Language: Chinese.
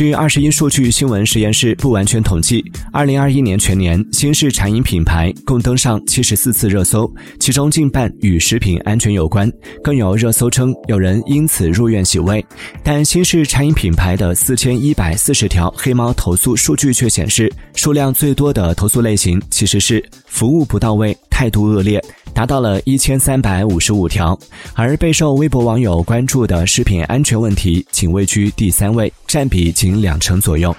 据二十一数据新闻实验室不完全统计，二零二一年全年新式茶饮品牌共登上七十四次热搜，其中近半与食品安全有关，更有热搜称有人因此入院洗胃。但新式茶饮品牌的四千一百四十条黑猫投诉数据却显示，数量最多的投诉类型其实是服务不到位、态度恶劣。达到了一千三百五十五条，而备受微博网友关注的食品安全问题仅位居第三位，占比仅两成左右。